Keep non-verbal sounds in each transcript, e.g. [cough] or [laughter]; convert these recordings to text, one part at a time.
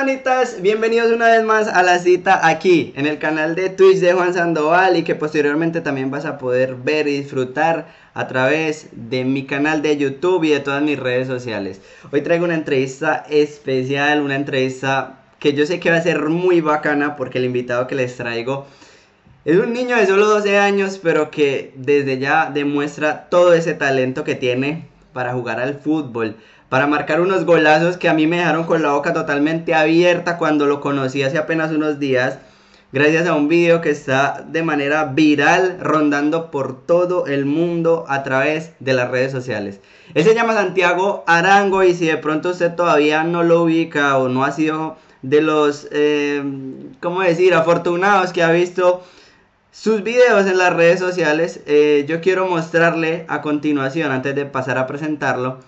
panitas? Bienvenidos una vez más a la cita aquí en el canal de Twitch de Juan Sandoval y que posteriormente también vas a poder ver y disfrutar a través de mi canal de YouTube y de todas mis redes sociales. Hoy traigo una entrevista especial, una entrevista que yo sé que va a ser muy bacana porque el invitado que les traigo es un niño de solo 12 años, pero que desde ya demuestra todo ese talento que tiene para jugar al fútbol, para marcar unos golazos que a mí me dejaron con la boca totalmente abierta cuando lo conocí hace apenas unos días, gracias a un video que está de manera viral rondando por todo el mundo a través de las redes sociales. Él se llama Santiago Arango y si de pronto usted todavía no lo ubica o no ha sido de los, eh, ¿cómo decir?, afortunados que ha visto sus videos en las redes sociales, eh, yo quiero mostrarle a continuación, antes de pasar a presentarlo,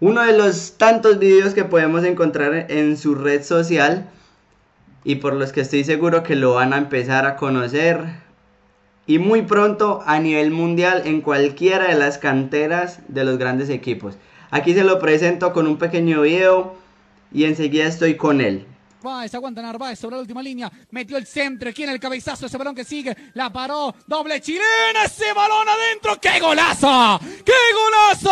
uno de los tantos videos que podemos encontrar en su red social y por los que estoy seguro que lo van a empezar a conocer y muy pronto a nivel mundial en cualquiera de las canteras de los grandes equipos. Aquí se lo presento con un pequeño video y enseguida estoy con él. Narváez, aguanta Narváez sobre la última línea, metió el centro, aquí en el cabezazo, ese balón que sigue, la paró, doble chilena, ese balón adentro, ¡qué golazo! ¡Qué golazo!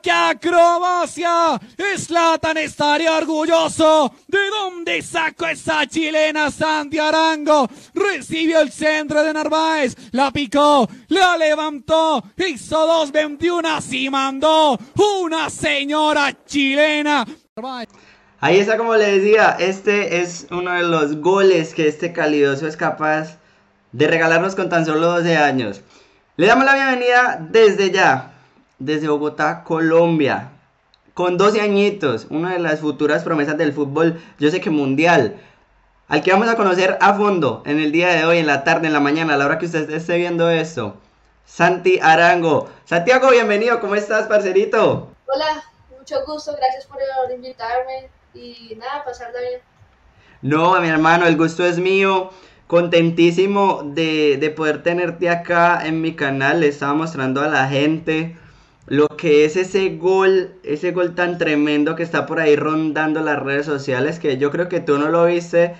¡Qué acrobacia! Slatan estaría orgulloso. ¿De dónde sacó esa chilena Santi Arango? Recibió el centro de Narváez. La picó, la levantó. Hizo dos 21 y mandó una señora chilena. Ahí está como le decía, este es uno de los goles que este calidoso es capaz de regalarnos con tan solo 12 años. Le damos la bienvenida desde ya desde Bogotá, Colombia, con 12 añitos, una de las futuras promesas del fútbol, yo sé que mundial, al que vamos a conocer a fondo en el día de hoy, en la tarde, en la mañana, a la hora que usted esté viendo esto. Santi Arango. Santiago, bienvenido, ¿cómo estás, parcerito? Hola, mucho gusto, gracias por invitarme y nada, pasarla bien. No, mi hermano, el gusto es mío contentísimo de, de, poder tenerte acá en mi canal. Le estaba mostrando a la gente lo que es ese gol, ese gol tan tremendo que está por ahí rondando las redes sociales, que yo creo que tú no lo viste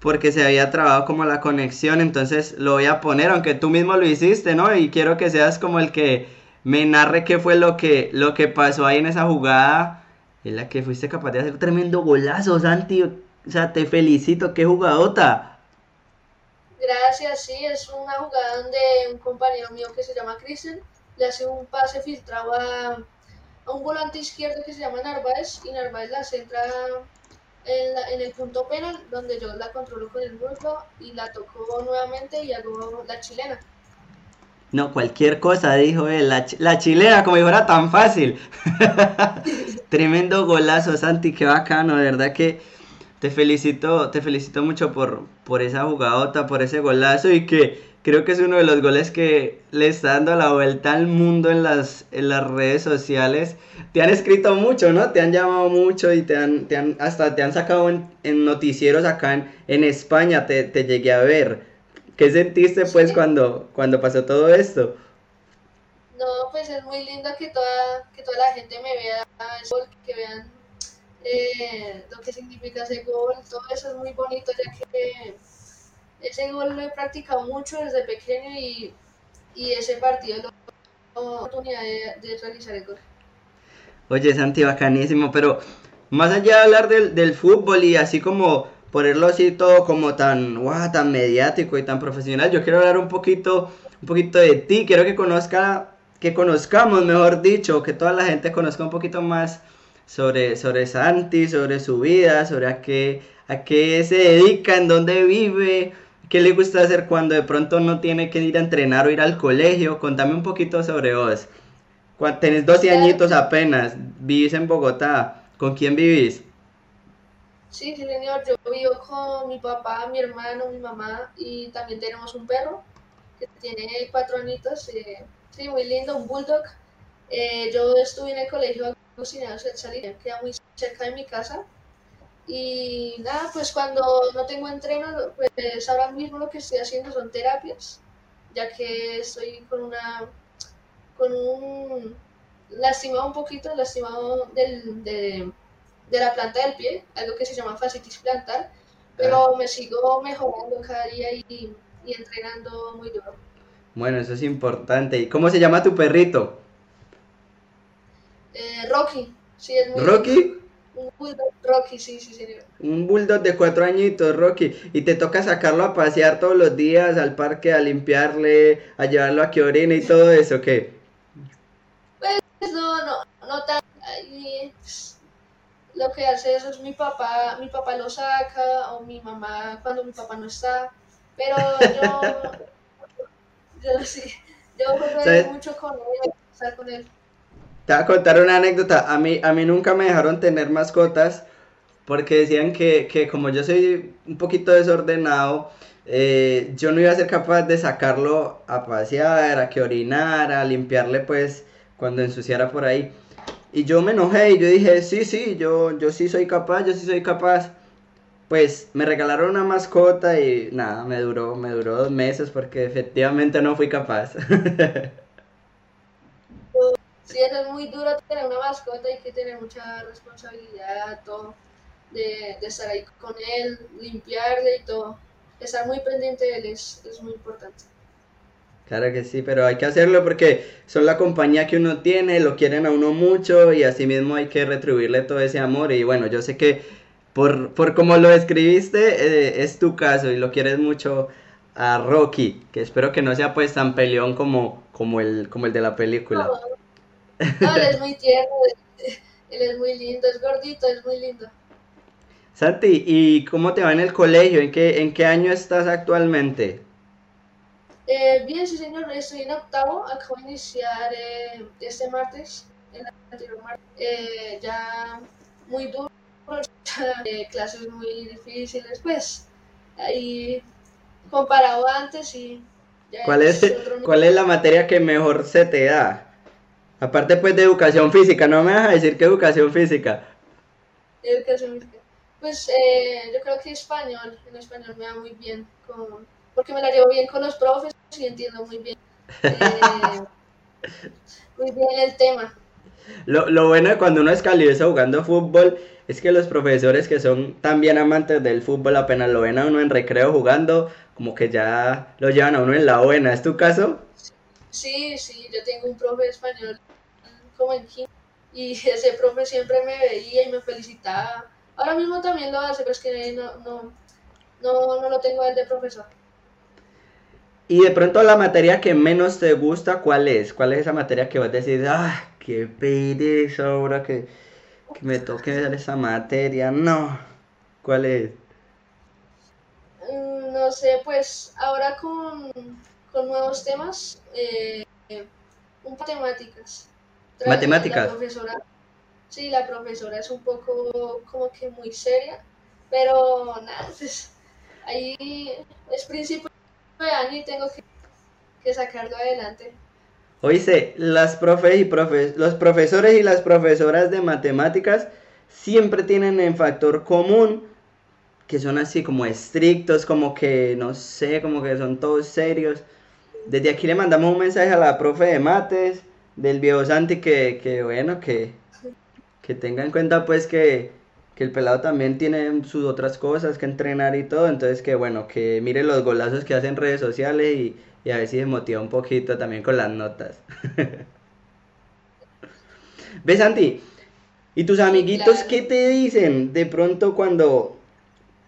porque se había trabado como la conexión, entonces lo voy a poner, aunque tú mismo lo hiciste, ¿no? Y quiero que seas como el que me narre qué fue lo que, lo que pasó ahí en esa jugada, en la que fuiste capaz de hacer tremendo golazo, Santi, o sea, te felicito, qué jugadota. Gracias, sí, es una jugada donde un compañero mío que se llama Cristian le hace un pase filtrado a, un volante izquierdo que se llama Narváez y Narváez la centra en, el punto penal donde yo la controlo con el muslo y la tocó nuevamente y hago la chilena. No, cualquier cosa, dijo él. La, la chilena, como si fuera tan fácil. [laughs] Tremendo golazo, Santi, qué bacano, de verdad que te felicito, te felicito mucho por, por esa jugadota, por ese golazo y que creo que es uno de los goles que le está dando la vuelta al mundo en las, en las redes sociales. Te han escrito mucho, ¿no? Te han llamado mucho y te han, te han hasta te han sacado en, noticieros acá en, en España, te, te, llegué a ver. ¿Qué sentiste pues cuando, cuando pasó todo esto? No, pues es muy lindo que toda, que toda la gente me vea, que vean eh, lo que significa ese gol, todo eso es muy bonito ya que ese gol lo he practicado mucho desde pequeño y, ese partido lo la oportunidad de, realizar el gol. Oye, Santi, bacanísimo, pero más allá de hablar del, fútbol y así como ponerlo así todo como tan, wow, tan mediático y tan profesional, yo quiero hablar un poquito, un poquito de ti, quiero que conozca, que conozcamos, mejor dicho, que toda la gente conozca un poquito más sobre, sobre Santi, sobre su vida, sobre a qué, a qué se dedica, en dónde vive, ¿Qué le gusta hacer cuando de pronto no tiene que ir a entrenar o ir al colegio? Contame un poquito sobre vos. Tenés 12 añitos apenas, vivís en Bogotá. ¿Con quién vivís? Sí, sí, señor. Yo vivo con mi papá, mi hermano, mi mamá y también tenemos un perro que tiene cuatro añitos. Eh, sí, muy lindo, un bulldog. Eh, yo estuve en el colegio Agustiniano Salina, queda muy cerca de mi casa. Y nada, pues cuando no tengo entreno, pues ahora mismo lo que estoy haciendo son terapias, ya que estoy con una, con un, lastimado un poquito, lastimado del, de, de la planta del pie, algo que se llama fascitis plantar, pero ah. me sigo mejorando cada día y, y entrenando muy duro. Bueno, eso es importante. ¿Y cómo se llama tu perrito? Eh, Rocky. Sí, muy ¿Rocky? Un bulldog Rocky, sí, sí, sí. Un bulldog de cuatro añitos, Rocky. Y te toca sacarlo a pasear todos los días al parque, a limpiarle, a llevarlo a que orine y todo eso, ¿qué? Pues no, no, no tan... Lo que hace eso es mi papá, mi papá lo saca, o mi mamá cuando mi papá no está. Pero yo, [laughs] yo sí, yo juego mucho con él, estar con él. Te voy a contar una anécdota. A mí, a mí nunca me dejaron tener mascotas porque decían que, que como yo soy un poquito desordenado, eh, yo no iba a ser capaz de sacarlo a pasear, a que orinara, a limpiarle pues cuando ensuciara por ahí. Y yo me enojé y yo dije, sí, sí, yo, yo sí soy capaz, yo sí soy capaz. Pues me regalaron una mascota y nada, me duró, me duró dos meses porque efectivamente no fui capaz. [laughs] Sí, es muy duro tener una mascota, hay que tener mucha responsabilidad, todo, de, de estar ahí con él, limpiarle y todo. Estar muy pendiente de él es, es muy importante. Claro que sí, pero hay que hacerlo porque son la compañía que uno tiene, lo quieren a uno mucho y así mismo hay que retribuirle todo ese amor. Y bueno, yo sé que por, por como lo escribiste, eh, es tu caso y lo quieres mucho a Rocky, que espero que no sea pues tan peleón como, como, el, como el de la película. No, él es [laughs] muy tierno, él es muy lindo, es gordito, es muy lindo. Santi, ¿y cómo te va en el colegio? ¿En qué, en qué año estás actualmente? Eh, bien, sí señor, estoy en octavo, acabo de iniciar eh, este martes, el anterior martes, eh, ya muy duro, [laughs] clases muy difíciles, pues, ahí comparado antes y... ¿Cuál es, ¿Cuál es la materia que mejor se te da? Aparte pues de educación física, no me vas a decir que educación física. Educación física. Pues eh, yo creo que español, en español me va muy bien, porque me la llevo bien con los profes y entiendo muy bien, eh, [laughs] muy bien el tema. Lo, lo bueno de cuando uno es calidoso jugando fútbol es que los profesores que son también amantes del fútbol apenas lo ven a uno en recreo jugando, como que ya lo llevan a uno en la buena. ¿Es tu caso? Sí, sí, yo tengo un profe español como en y [laughs] ese profe siempre me veía y me felicitaba. Ahora mismo también lo hace, pero es que no, no, no, no lo tengo él de profesor. Y de pronto la materia que menos te gusta, ¿cuál es? ¿Cuál es esa materia que vas a decir, ah, qué pereza ahora que, que me toque ver esa materia? No. ¿Cuál es? Mm, no sé, pues ahora con con nuevos temas, eh, un matemáticas. ¿Matemáticas? La profesora, sí, la profesora es un poco como que muy seria, pero nada, pues ahí es principio de año y tengo que, que sacarlo adelante. Oíste, las profes y profes, los profesores y las profesoras de matemáticas siempre tienen en factor común que son así como estrictos, como que no sé, como que son todos serios. Desde aquí le mandamos un mensaje a la profe de mates del viejo Santi que, que bueno, que, que tenga en cuenta pues que, que el pelado también tiene sus otras cosas que entrenar y todo, entonces que bueno, que mire los golazos que hace en redes sociales y, y a ver si se motiva un poquito también con las notas. [laughs] ¿Ves Santi? ¿Y tus amiguitos qué te dicen de pronto cuando,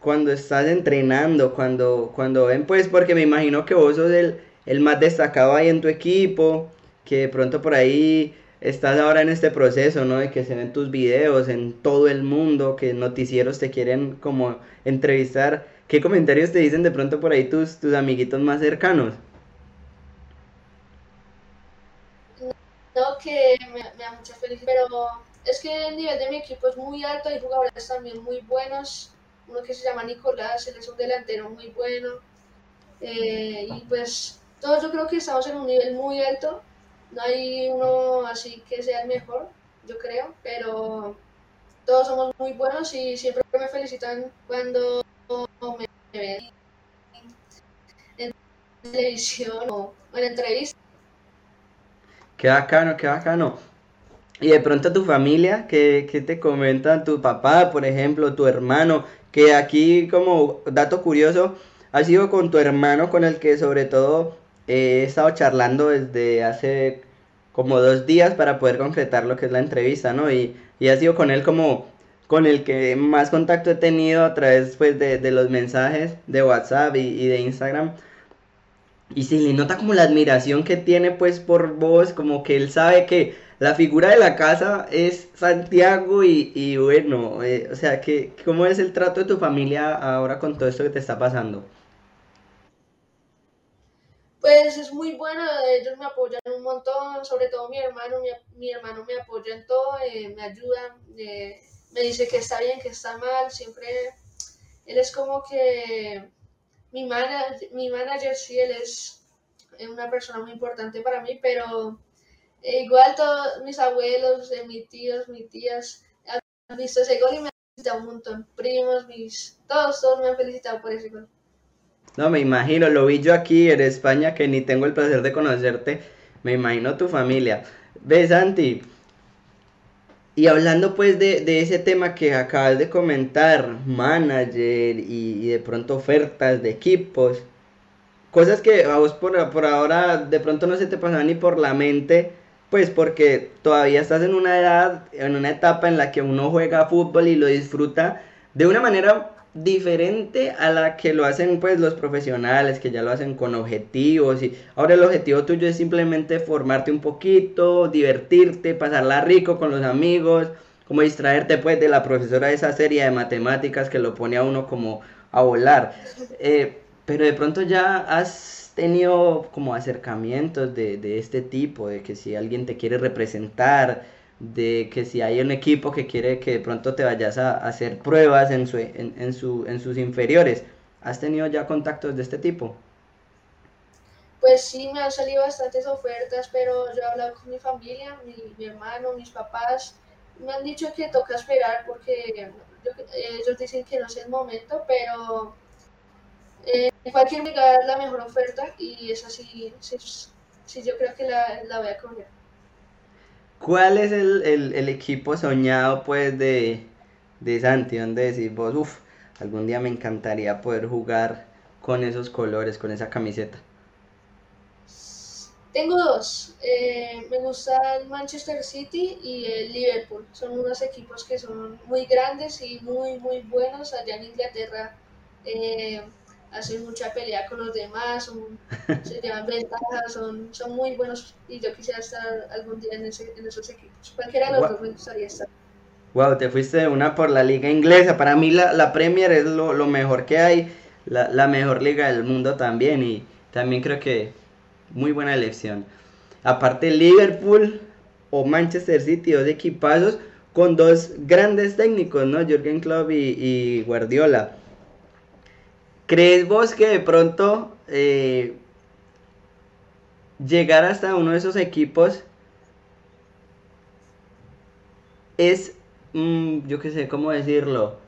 cuando estás entrenando, cuando, cuando ven pues, porque me imagino que vos sos el el más destacado ahí en tu equipo, que de pronto por ahí estás ahora en este proceso, ¿no? De que se ven tus videos en todo el mundo, que noticieros te quieren como entrevistar. ¿Qué comentarios te dicen de pronto por ahí tus, tus amiguitos más cercanos? no, que me, da mucha felicidad, pero es que el nivel de mi equipo es muy alto, hay jugadores también muy buenos, uno que se llama Nicolás, él es un delantero muy bueno, eh, y pues todos yo creo que estamos en un nivel muy alto, no hay uno así que sea el mejor, yo creo, pero todos somos muy buenos y siempre me felicitan cuando me ven en televisión o en entrevistas. Qué bacano, qué bacano. Y de pronto tu familia, ¿qué, te comentan? Tu papá, por ejemplo, tu hermano, que aquí como dato curioso, ha sido con tu hermano con el que sobre todo he estado charlando desde hace como dos días para poder concretar lo que es la entrevista, ¿no? Y, y ha sido con él como con el que más contacto he tenido a través pues, de, los mensajes de WhatsApp y, y de Instagram y se le nota como la admiración que tiene pues por vos, como que él sabe que la figura de la casa es Santiago y, bueno, eh, o sea, que, ¿cómo es el trato de tu familia ahora con todo esto que te está pasando? Pues es muy bueno, ellos me apoyan un montón, sobre todo mi hermano, mi, hermano me apoya en todo, eh, me ayuda, eh, me dice que está bien, que está mal, siempre, él es como que mi manager, mi manager sí, él es una persona muy importante para mí, pero eh, igual todos mis abuelos, eh, mis tíos, mis tías han visto ese gol y me han felicitado un montón. Primos, mis, todos, todos me han felicitado por ese gol. No, me imagino, lo vi yo aquí en España que ni tengo el placer de conocerte. Me imagino tu familia. ¿Ves, Santi? Y hablando pues de, ese tema que acabas de comentar, manager y, de pronto ofertas de equipos, cosas que a vos por, ahora de pronto no se te pasan ni por la mente, pues porque todavía estás en una edad, en una etapa en la que uno juega fútbol y lo disfruta de una manera diferente a la que lo hacen pues los profesionales que ya lo hacen con objetivos y ahora el objetivo tuyo es simplemente formarte un poquito, divertirte, pasarla rico con los amigos, como distraerte pues de la profesora de esa serie de matemáticas que lo pone a uno como a volar. Eh, pero de pronto ya has tenido como acercamientos de, de este tipo, de que si alguien te quiere representar, de que si hay un equipo que quiere que de pronto te vayas a, hacer pruebas en, su, en, su, en sus inferiores. ¿Has tenido ya contactos de este tipo? Pues sí, me han salido bastantes ofertas, pero yo he hablado con mi familia, mi, hermano, mis papás. Me han dicho que toca esperar porque ellos dicen que no es el momento, pero eh, cualquier me la mejor oferta y esa sí, sí, yo creo que la, la voy a coger. ¿Cuál es el, equipo soñado pues de, de Santi? Donde decís vos, uff, algún día me encantaría poder jugar con esos colores, con esa camiseta. Tengo dos. Eh, me gusta el Manchester City y el Liverpool. Son unos equipos que son muy grandes y muy, muy buenos allá en Inglaterra. Eh, hacen mucha pelea con los demás, se [laughs] llevan ventajas, son, son muy buenos y yo quisiera estar algún día en, esos equipos. Cualquiera de los dos me gustaría estar. Wow, te fuiste una por la liga inglesa. Para mí la, la Premier es lo, lo, mejor que hay, la, la, mejor liga del mundo también y también creo que muy buena elección. Aparte Liverpool o Manchester City, dos equipazos con dos grandes técnicos, ¿no? Jürgen Klopp y, y Guardiola. ¿Crees vos que de pronto eh, llegar hasta uno de esos equipos es, mm, yo qué sé, ¿cómo decirlo?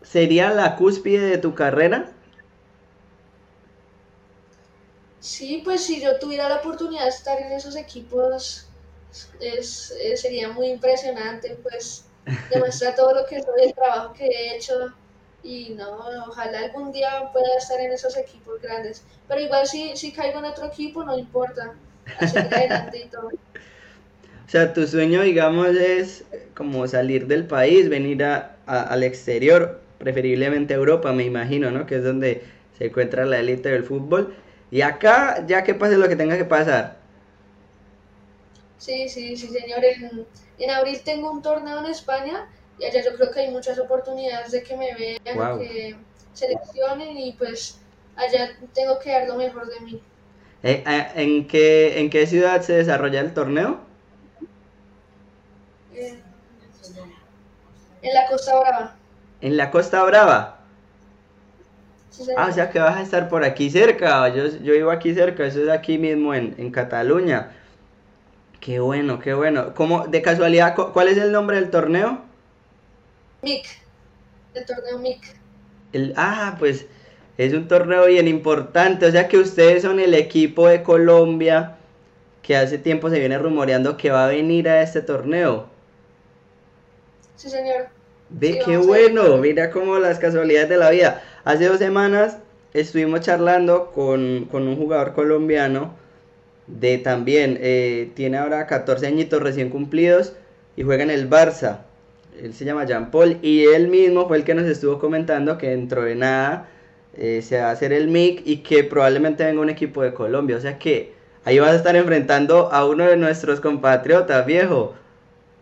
¿Sería la cúspide de tu carrera? Sí, pues si yo tuviera la oportunidad de estar en esos equipos, es, sería muy impresionante, pues demuestra todo lo que soy, el trabajo que he hecho y no, ojalá algún día pueda estar en esos equipos grandes. Pero igual si, si caigo en otro equipo, no importa. O sea, tu sueño, digamos, es como salir del país, venir a, al exterior, preferiblemente a Europa, me imagino, ¿no? Que es donde se encuentra la élite del fútbol. Y acá, ya que pase lo que tenga que pasar. Sí, sí, sí, señor. En abril tengo un torneo en España y allá yo creo que hay muchas oportunidades de que me vean, que seleccionen y pues allá tengo que dar lo mejor de mí. Eh, eh, ¿En qué, ¿En qué ciudad se desarrolla el torneo? En, en la Costa Brava. En la Costa Brava. Sí. Ah, o sea que vas a estar por aquí cerca. Yo, yo vivo aquí cerca, eso es aquí mismo en, en Cataluña. Qué bueno, qué bueno. ¿Cómo, de casualidad, cu- cuál es el nombre del torneo? MIC. El torneo MIC. El, ah, pues es un torneo bien importante. O sea que ustedes son el equipo de Colombia que hace tiempo se viene rumoreando que va a venir a este torneo. Sí, señor. Ve Sí, qué bueno, mira cómo las casualidades de la vida. Hace dos semanas estuvimos charlando con, con un jugador colombiano de también, eh, tiene ahora 14 añitos recién cumplidos y juega en el Barça. Él se llama Jean Paul y él mismo fue el que nos estuvo comentando que dentro de nada eh, se va a hacer el MIC y que probablemente venga un equipo de Colombia. O sea que ahí vas a estar enfrentando a uno de nuestros compatriotas, viejo.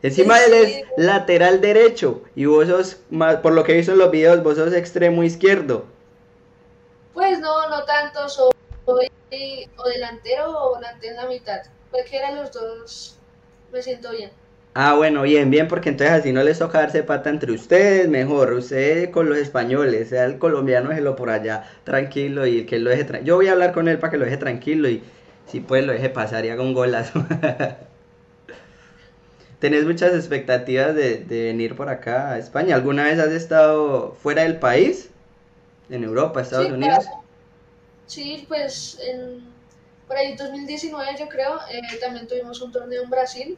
Encima él es Sí. lateral derecho y vos sos, más, por lo que he visto en los videos, vos sos extremo izquierdo. Pues no, no tanto. Soy o delantero o volante en la mitad. Cualquiera de los dos me siento bien. Ah, bueno, bien, bien, porque entonces así no les toca darse pata entre ustedes, mejor, usted con los españoles, sea el colombiano, déjelo por allá tranquilo y que lo deje tranquilo. Yo voy a hablar con él para que lo deje tranquilo y si puede lo deje pasar y haga un golazo. [laughs] ¿Tenés muchas expectativas de, de venir por acá a España? ¿Alguna vez has estado fuera del país? ¿En Europa, Estados Sí, Unidos? claro. Sí, pues en, por ahí 2019 yo creo, eh, también tuvimos un torneo en Brasil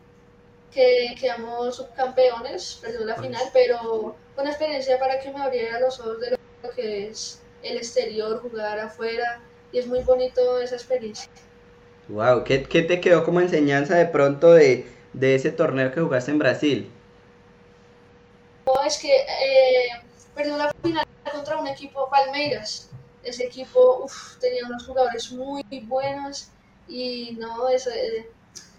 que quedamos subcampeones, perdimos la Pues. final, pero fue una experiencia para que me abriera los ojos de lo que es el exterior, jugar afuera, y es muy bonito esa experiencia. Wow, ¿qué, qué te quedó como enseñanza de pronto de, de ese torneo que jugaste en Brasil? No, es que eh, perdió la final contra un equipo Palmeiras. Ese equipo uf, tenía unos jugadores muy buenos y no, eso, eh,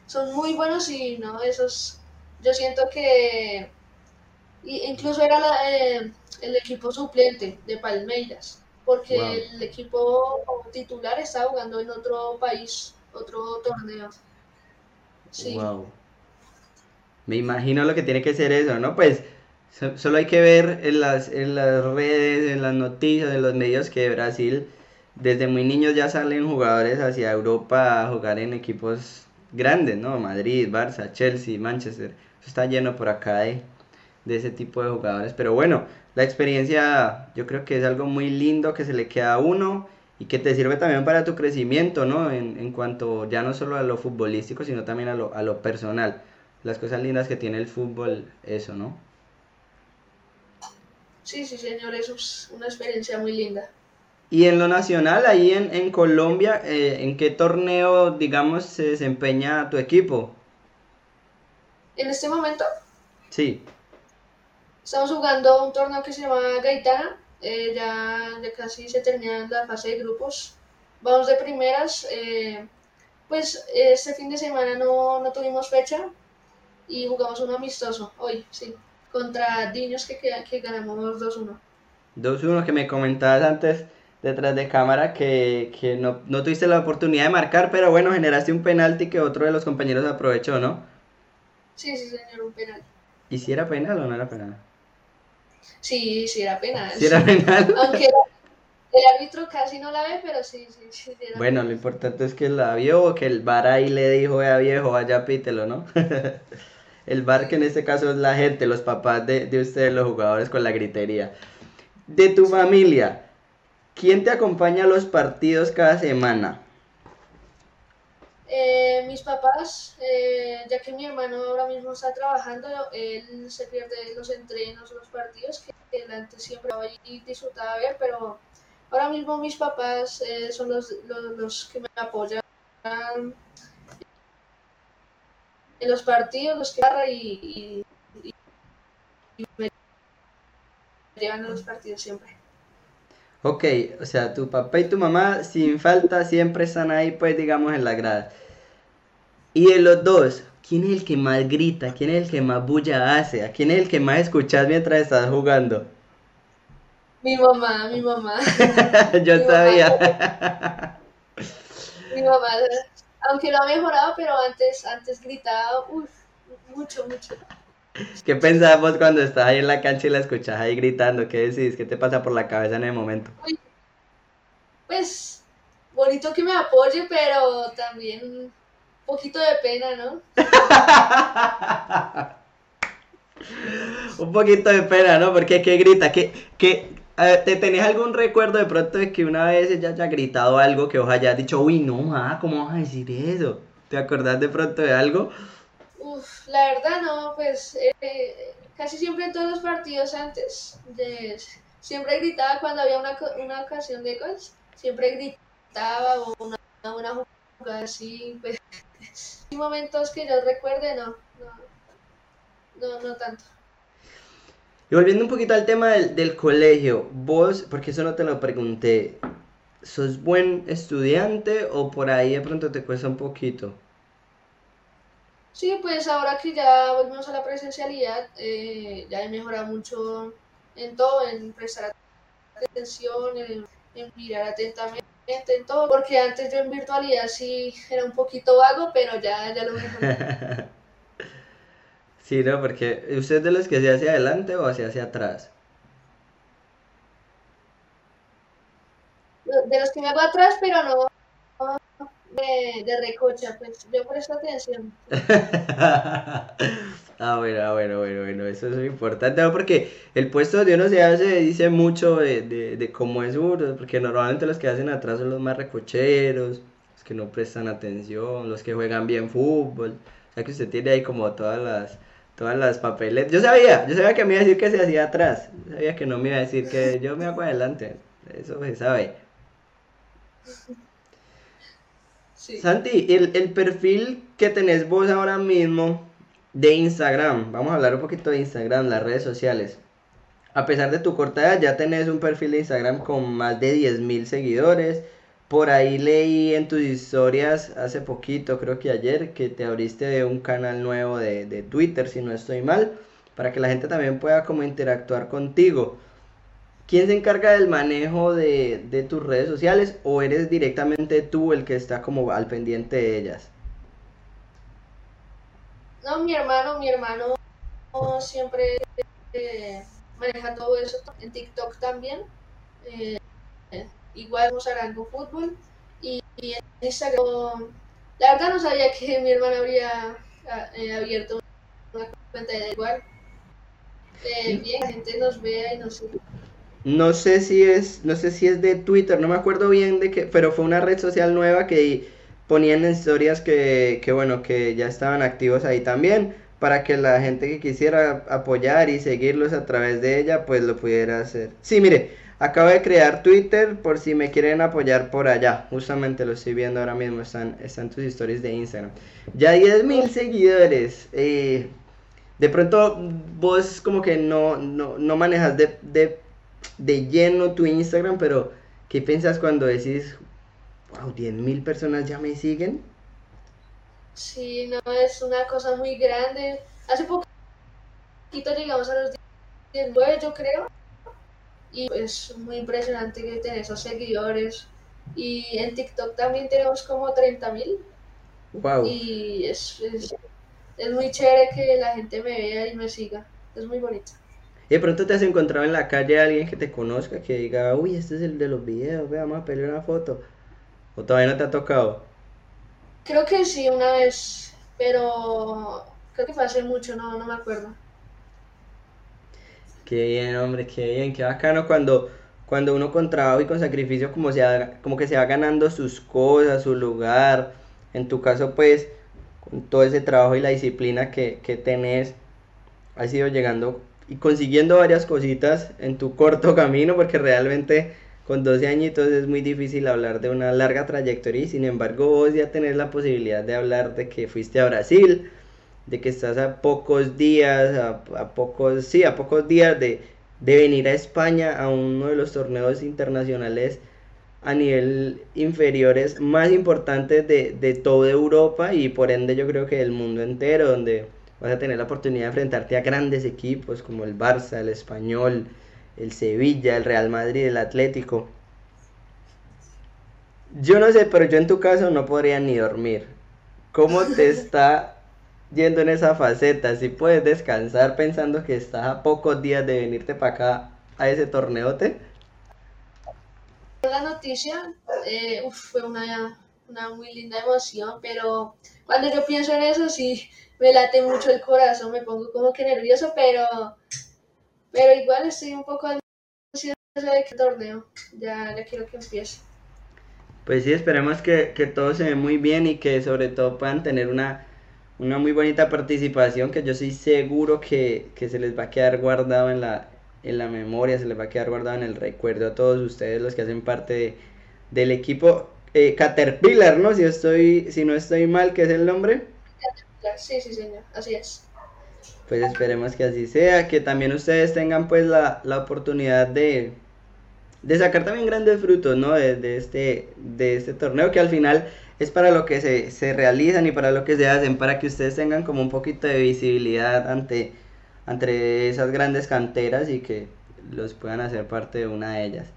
son muy buenos y no, esos, yo siento que incluso era la, eh, el equipo suplente de Palmeiras, porque Wow. el equipo titular estaba jugando en otro país, otro torneo. Sí. Wow. Me imagino lo que tiene que ser eso, ¿no? Pues solo hay que ver en las, en las redes, en las noticias, en los medios que Brasil desde muy niños ya salen jugadores hacia Europa a jugar en equipos grandes, ¿no? Madrid, Barça, Chelsea, Manchester. Eso está lleno por acá de, de ese tipo de jugadores. Pero bueno, la experiencia yo creo que es algo muy lindo que se le queda a uno y que te sirve también para tu crecimiento, ¿no? En, en cuanto ya no solo a lo futbolístico, sino también a lo, a lo personal. Las cosas lindas que tiene el fútbol, eso, ¿no? Sí, sí, señor, eso es una experiencia muy linda. Y en lo nacional, ahí en, en Colombia, eh, ¿en qué torneo, digamos, se desempeña tu equipo? En este momento Sí. Estamos jugando un torneo que se llama Gaitana. eh, ya, ya casi se termina la fase de grupos. Vamos de primeras. eh, pues este fin de semana no, no tuvimos fecha y jugamos un amistoso hoy, sí, contra Diños que, que, que ganamos 2-1. 2-1 que me comentabas antes detrás de cámara que, que no, no tuviste la oportunidad de marcar, pero bueno, generaste un penalti que otro de los compañeros aprovechó, ¿no? Sí, sí, señor, un penal. ¿Y si era penal o no era penal? Sí, sí, era penal. Si era penal. [laughs] Aunque el árbitro casi no la ve, pero sí, sí, sí. sí era Bueno, lo importante es que la vio o que el VAR ahí le dijo, vea viejo, vaya pítelo, ¿no? [laughs] El VAR que en este caso es la gente, los papás de, de ustedes, los jugadores con la gritería. De tu familia, ¿quién te acompaña a los partidos cada semana? Eh, mis papás, eh, ya que mi hermano ahora mismo está trabajando, él se pierde los entrenos, los partidos que él antes siempre iba y disfrutaba ver, pero ahora mismo mis papás eh, son los, los, los que me apoyan en los partidos, los que agarra y, y, y me llevan a los partidos siempre. Ok, o sea, tu papá y tu mamá sin falta siempre están ahí, pues digamos, en la grada. Y de los dos, ¿quién es el que más grita? ¿Quién es el que más bulla hace? ¿A quién es el que más escuchas mientras estás jugando? Mi mamá, mi mamá. [laughs] Yo Mi mamá. sabía. Mi mamá, aunque lo ha mejorado, pero antes, antes gritaba, uff, mucho, mucho. ¿Qué pensabas vos cuando estás ahí en la cancha y la escuchas ahí gritando? ¿Qué decís? ¿Qué te pasa por la cabeza en el momento? Pues, bonito que me apoye, pero también un poquito de pena, ¿no? [laughs] un poquito de pena, ¿no? Porque ¿qué grita? ¿Qué, qué, ¿Te tenés algún recuerdo de pronto de que una vez ella haya gritado algo que vos hayas dicho, uy, no, ah, ¿cómo vas a decir eso? ¿Te acordás de pronto de algo? Uf, la verdad no, pues eh, casi siempre en todos los partidos antes, de, siempre gritaba cuando había una, una ocasión de gol, siempre gritaba o una, una jugada así, pues, [laughs] momentos que yo recuerde, no, no, no, no tanto. Y volviendo un poquito al tema del, del, colegio, vos, porque eso no te lo pregunté, ¿sos buen estudiante o por ahí de pronto te cuesta un poquito? Sí, pues ahora que ya volvimos a la presencialidad, eh, ya he mejorado mucho en todo, en prestar atención, en, en, mirar atentamente, en todo, porque antes yo en virtualidad sí era un poquito vago, pero ya, ya lo mejoré. [laughs] Sí, no, porque ¿usted es de los que se hacia adelante o hacia hacia atrás? De los que me hago atrás, pero no de, de recocha, pues yo presto atención. [laughs] ah, bueno, ah, bueno, bueno, bueno, eso es muy importante, ¿no? porque el puesto de uno se hace, dice mucho de, de, de cómo es uno, porque normalmente los que hacen atrás son los más recocheros, los que no prestan atención, los que juegan bien fútbol, o sea que usted tiene ahí como todas las todas las papeles. Yo sabía, yo sabía que me iba a decir que se hacía atrás. Yo sabía que no me iba a decir que yo me hago adelante. Eso se sabe. Santi, el, el, perfil que tenés vos ahora mismo de Instagram, vamos a hablar un poquito de Instagram, las redes sociales. A pesar de tu corta edad, ya tenés un perfil de Instagram con más de 10.000 seguidores. Por ahí leí en tus historias hace poquito, creo que ayer, que te abriste de un canal nuevo de, de Twitter, si no estoy mal, para que la gente también pueda como interactuar contigo. ¿Quién se encarga del manejo de, de, tus redes sociales o eres directamente tú el que está como al pendiente de ellas? No, mi hermano, mi hermano siempre eh, maneja todo eso en TikTok también. Eh, igual vamos a fútbol. Y, y, en Instagram la verdad no sabía que mi hermano habría eh, abierto una cuenta de igual. Eh, bien la gente nos vea y nos no sé si es no sé si es de Twitter no me acuerdo bien de qué pero fue una red social nueva que ponían historias que, que bueno que ya estaban activos ahí también para que la gente que quisiera apoyar y seguirlos a través de ella pues lo pudiera hacer. Sí mire Acabo de crear Twitter por si me quieren apoyar por allá. Justamente lo estoy viendo ahora mismo. Están, están tus historias de Instagram. Ya 10.000 seguidores. Eh, de pronto vos como que no, no, no manejas de, de, de, lleno tu Instagram, pero ¿qué piensas cuando decís, wow, 10.000 personas ya me siguen? Sí, no, es una cosa muy grande. Hace poquito llegamos a los 19, yo creo y es muy impresionante que tener esos seguidores. Y en TikTok también tenemos como 30 mil. Wow. Y es, es, es, muy chévere que la gente me vea y me siga. Es muy bonito. ¿Y de pronto te has encontrado en la calle a alguien que te conozca, que diga, uy, este es el de los videos, veamos a pelear una foto? ¿O todavía no te ha tocado? Creo que sí, una vez, pero creo que fue hace mucho, no, no me acuerdo. Qué bien, hombre, qué bien, qué bacano cuando, cuando uno con trabajo y con sacrificio como, se como que se va ganando sus cosas, su lugar. En tu caso, pues, con todo ese trabajo y la disciplina que, que tenés, has ido llegando y consiguiendo varias cositas en tu corto camino, porque realmente con 12 añitos es muy difícil hablar de una larga trayectoria sin embargo vos ya tenés la posibilidad de hablar de que fuiste a Brasil, de que estás a pocos días, a, pocos, sí, a pocos días de, de, venir a España a uno de los torneos internacionales a nivel inferiores más importantes de, de toda Europa y por ende yo creo que del mundo entero, donde vas a tener la oportunidad de enfrentarte a grandes equipos como el Barça, el Español, el Sevilla, el Real Madrid, el Atlético. Yo no sé, pero yo en tu caso no podría ni dormir. ¿Cómo te [laughs] está yendo en esa faceta? Si puedes descansar pensando que estás a pocos días de venirte para acá a ese torneote. La noticia eh, fue una, una muy linda emoción, pero cuando yo pienso en eso sí me late mucho el corazón, me pongo como que nervioso, pero, pero igual estoy un poco ansioso de que torneo, ya, ya quiero que empiece. Pues sí, esperemos que, que todo se ve muy bien y que sobre todo puedan tener una, una muy bonita participación que yo soy seguro que, que se les va a quedar guardado en la, en la memoria, se les va a quedar guardado en el recuerdo a todos ustedes los que hacen parte del equipo eh, Caterpillar, ¿no? Si estoy, si no estoy mal, ¿qué es el nombre? Caterpillar, sí, sí, señor, así es. Pues esperemos que así sea, que también ustedes tengan pues la, la oportunidad de, de sacar también grandes frutos, ¿no? De, de, este, de este torneo que al final es para lo que se, se realizan y para lo que se hacen, para que ustedes tengan como un poquito de visibilidad ante entre esas grandes canteras y que los puedan hacer parte de una de ellas.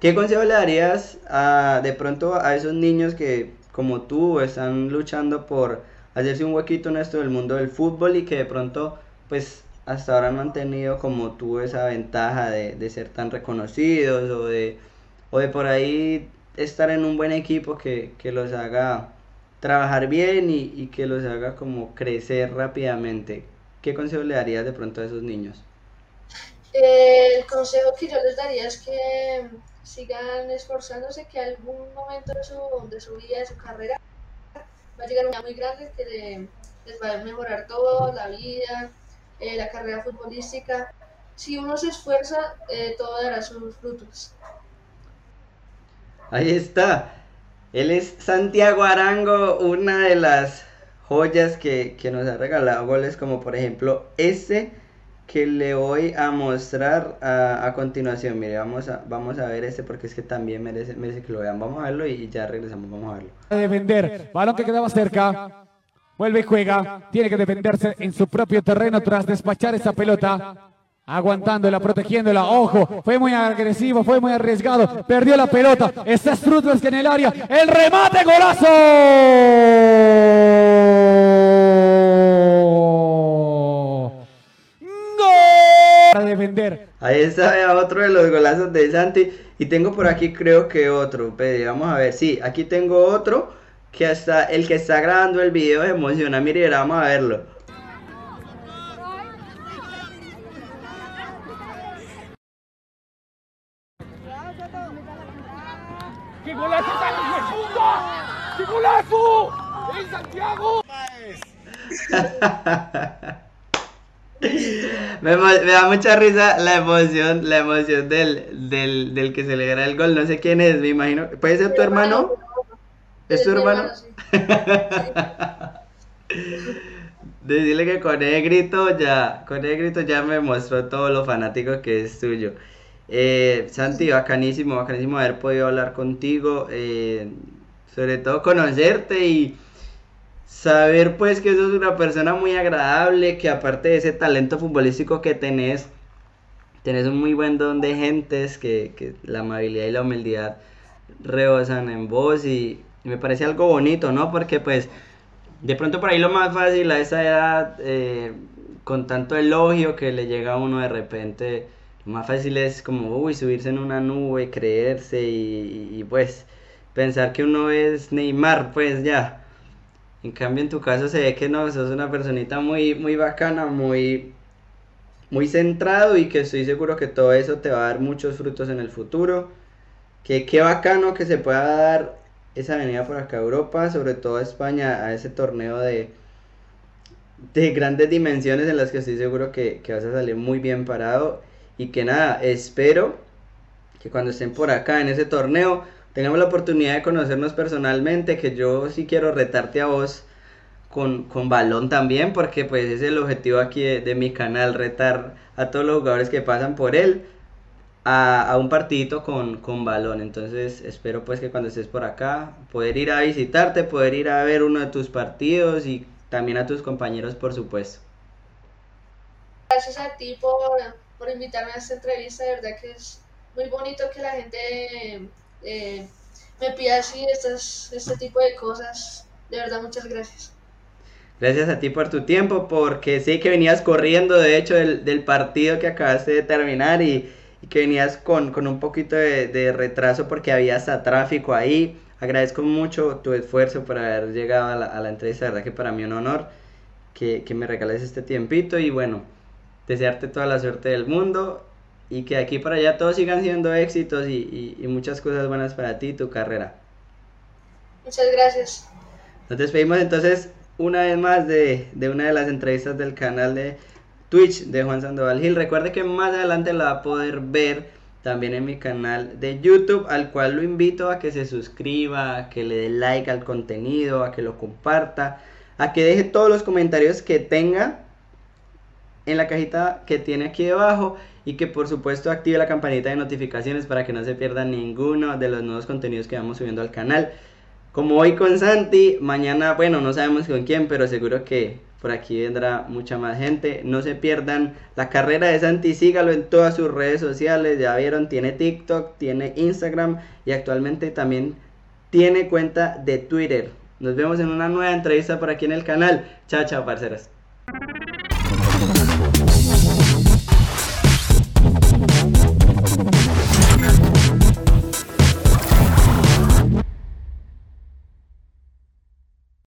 ¿Qué consejo le darías a, de pronto a esos niños que, como tú, están luchando por hacerse un huequito en esto del mundo del fútbol y que de pronto, pues, hasta ahora han tenido como tú esa ventaja de, de ser tan reconocidos o de, o de por ahí estar en un buen equipo que, que los haga trabajar bien y, y, que los haga como crecer rápidamente? ¿Qué consejo le darías de pronto a esos niños? Eh, el consejo que yo les daría es que sigan esforzándose, que algún momento de su, de su vida, de su carrera, va a llegar una muy grande que le, les va a mejorar todo, la vida, eh, la carrera futbolística. Si uno se esfuerza, eh, todo dará sus frutos. Ahí está. Él es Santiago Arango, una de las joyas que, que, nos ha regalado goles como por ejemplo este que le voy a mostrar a, a, continuación. Mire, vamos a, vamos a ver este porque es que también merece, merece que lo vean. Vamos a verlo y ya regresamos, vamos a verlo. Defender, balón que quedaba cerca, vuelve y juega, tiene que defenderse en su propio terreno tras despachar esa pelota. Aguantándola, protegiéndola, ojo, fue muy agresivo, fue muy arriesgado, perdió la pelota, está Strutberg en el área, el remate, golazo. para defender. Ahí está otro de los golazos de Santi. Y tengo por aquí creo que otro. Pede, vamos a ver. Sí, aquí tengo otro. Que hasta el que está grabando el video se emociona. Mire, vamos a verlo. ¡Qué golazo tan puta! ¡En Santiago! [laughs] me, me, da mucha risa la emoción, la emoción del, del, del, que celebra el gol. No sé quién es, me imagino. ¿Puede ser tu hermano? ¿Es tu hermano? [laughs] Decirle que con ese grito ya, con ese grito ya me mostró todo lo fanático que es tuyo. Eh, Santi, bacanísimo, bacanísimo haber podido hablar contigo, eh, sobre todo conocerte y saber pues que sos una persona muy agradable, que aparte de ese talento futbolístico que tenés, tenés un muy buen don de gentes, que, que la amabilidad y la humildad rebosan en vos y, me parece algo bonito, ¿no? Porque pues de pronto por ahí lo más fácil a esa edad, eh, con tanto elogio que le llega a uno de repente, lo más fácil es como, uy, subirse en una nube, creerse y, y pues pensar que uno es Neymar, pues ya. En cambio, en tu caso se ve que no, sos una personita muy, muy bacana, muy, muy centrado y que estoy seguro que todo eso te va a dar muchos frutos en el futuro. Que qué bacano que se pueda dar esa venida por acá a Europa, sobre todo a España, a ese torneo de, de grandes dimensiones en las que estoy seguro que, que vas a salir muy bien parado. Y que nada, espero que cuando estén por acá en ese torneo tengamos la oportunidad de conocernos personalmente, que yo sí quiero retarte a vos con, con balón también, porque pues es el objetivo aquí de, mi canal, retar a todos los jugadores que pasan por él a, a un partidito con, con, balón. Entonces espero pues que cuando estés por acá, poder ir a visitarte, poder ir a ver uno de tus partidos y también a tus compañeros, por supuesto. Gracias a ti por, por invitarme a esta entrevista, de verdad que es muy bonito que la gente eh, me pide así estas, este tipo de cosas. De verdad, muchas gracias. Gracias a ti por tu tiempo, porque sé que venías corriendo, de hecho, del, del partido que acabaste de terminar y, y que venías con, con un poquito de, de, retraso porque había hasta tráfico ahí. Agradezco mucho tu esfuerzo por haber llegado a la, a la entrevista, verdad que para mí un honor que, que me regales este tiempito y bueno, desearte toda la suerte del mundo y que aquí para allá todos sigan siendo éxitos y, y, y muchas cosas buenas para ti y tu carrera. Muchas gracias. Nos despedimos entonces una vez más de, de, una de las entrevistas del canal de Twitch de Juan Sandoval Gil. Recuerde que más adelante la va a poder ver también en mi canal de YouTube, al cual lo invito a que se suscriba, a que le dé like al contenido, a que lo comparta, a que deje todos los comentarios que tenga en la cajita que tiene aquí debajo y que por supuesto active la campanita de notificaciones para que no se pierda ninguno de los nuevos contenidos que vamos subiendo al canal. Como hoy con Santi, mañana, bueno, no sabemos con quién, pero seguro que por aquí vendrá mucha más gente. No se pierdan la carrera de Santi, sígalo en todas sus redes sociales. Ya vieron, tiene TikTok, tiene Instagram y actualmente también tiene cuenta de Twitter. Nos vemos en una nueva entrevista por aquí en el canal. Chao, chao, parceros.